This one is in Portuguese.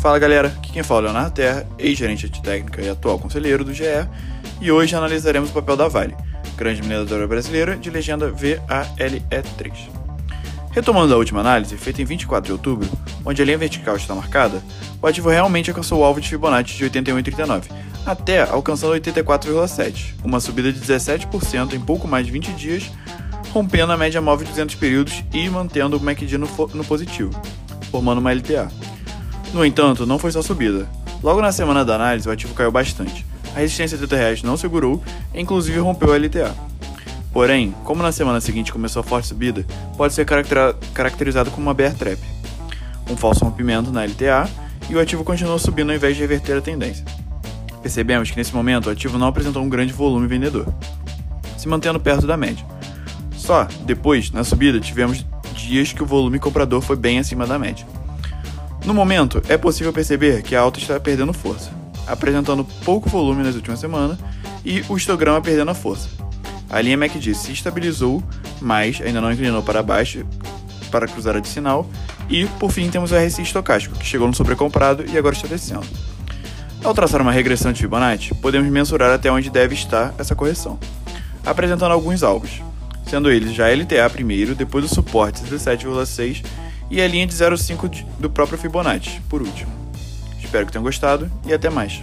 Fala galera, aqui quem fala é Leonardo Terra, ex-gerente de técnica e atual conselheiro do GE, e hoje analisaremos o papel da Vale, grande mineradora brasileira de legenda VALE3. Retomando a última análise, feita em 24 de outubro, onde a linha vertical está marcada, o ativo realmente alcançou o alvo de Fibonacci de 81,39, até alcançando 84,7, uma subida de 17% em pouco mais de 20 dias, rompendo a média móvel de 200 períodos e mantendo o MACD no, no positivo, formando uma LTA. No entanto, não foi só subida. Logo na semana da análise, o ativo caiu bastante. A resistência 30 reais não segurou e inclusive rompeu a LTA. Porém, como na semana seguinte começou a forte subida, pode ser caracterizado como uma bear trap, um falso rompimento na LTA e o ativo continuou subindo ao invés de reverter a tendência. Percebemos que nesse momento o ativo não apresentou um grande volume vendedor, se mantendo perto da média. Só depois, na subida, tivemos dias que o volume comprador foi bem acima da média. No momento, é possível perceber que a alta está perdendo força, apresentando pouco volume nas últimas semanas e o histograma perdendo a força. A linha MACD se estabilizou, mas ainda não inclinou para baixo para cruzar a de sinal. E, por fim, temos o RSI estocástico, que chegou no sobrecomprado e agora está descendo. Ao traçar uma regressão de Fibonacci, podemos mensurar até onde deve estar essa correção, apresentando alguns alvos, sendo eles já LTA primeiro, depois o suporte 17,6 e a linha de 0,5 do próprio Fibonacci, por último. Espero que tenham gostado e até mais.